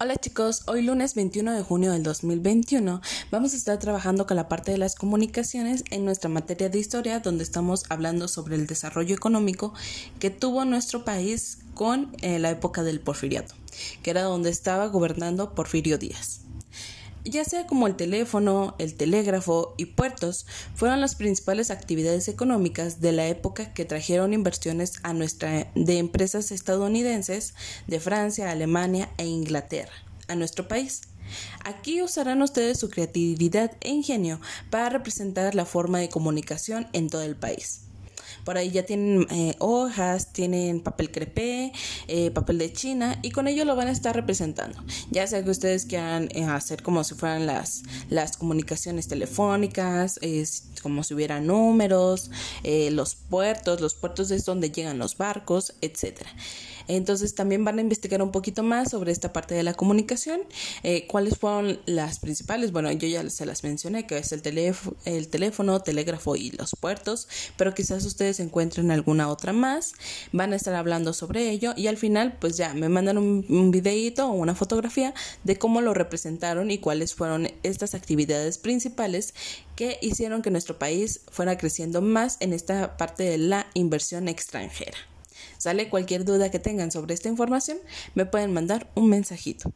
Hola chicos, hoy lunes 21 de junio del 2021 vamos a estar trabajando con la parte de las comunicaciones en nuestra materia de historia donde estamos hablando sobre el desarrollo económico que tuvo nuestro país con eh, la época del porfiriato, que era donde estaba gobernando Porfirio Díaz ya sea como el teléfono, el telégrafo y puertos, fueron las principales actividades económicas de la época que trajeron inversiones de empresas estadounidenses de Francia, Alemania e Inglaterra a nuestro país. Aquí usarán ustedes su creatividad e ingenio para representar la forma de comunicación en todo el país. Por ahí ya tienen eh, hojas, tienen papel crepé, eh, papel de China y con ello lo van a estar representando. Ya sea que ustedes quieran eh, hacer como si fueran las, las comunicaciones telefónicas, como si hubiera números, los puertos, los puertos es donde llegan los barcos, etcétera. Entonces también van a investigar un poquito más sobre esta parte de la comunicación, cuáles fueron las principales. Bueno, yo ya se las mencioné, que es el, teléfono, el teléfono, telégrafo y los puertos, pero quizás ustedes encuentren alguna otra más, van a estar hablando sobre ello y al final pues ya me mandan un, un o una fotografía de cómo lo representaron y cuáles fueron estas actividades principales que hicieron que nuestro país fuera creciendo más en esta parte de la inversión extranjera. ¿Sale cualquier duda que tengan sobre esta información? Me pueden mandar un mensajito.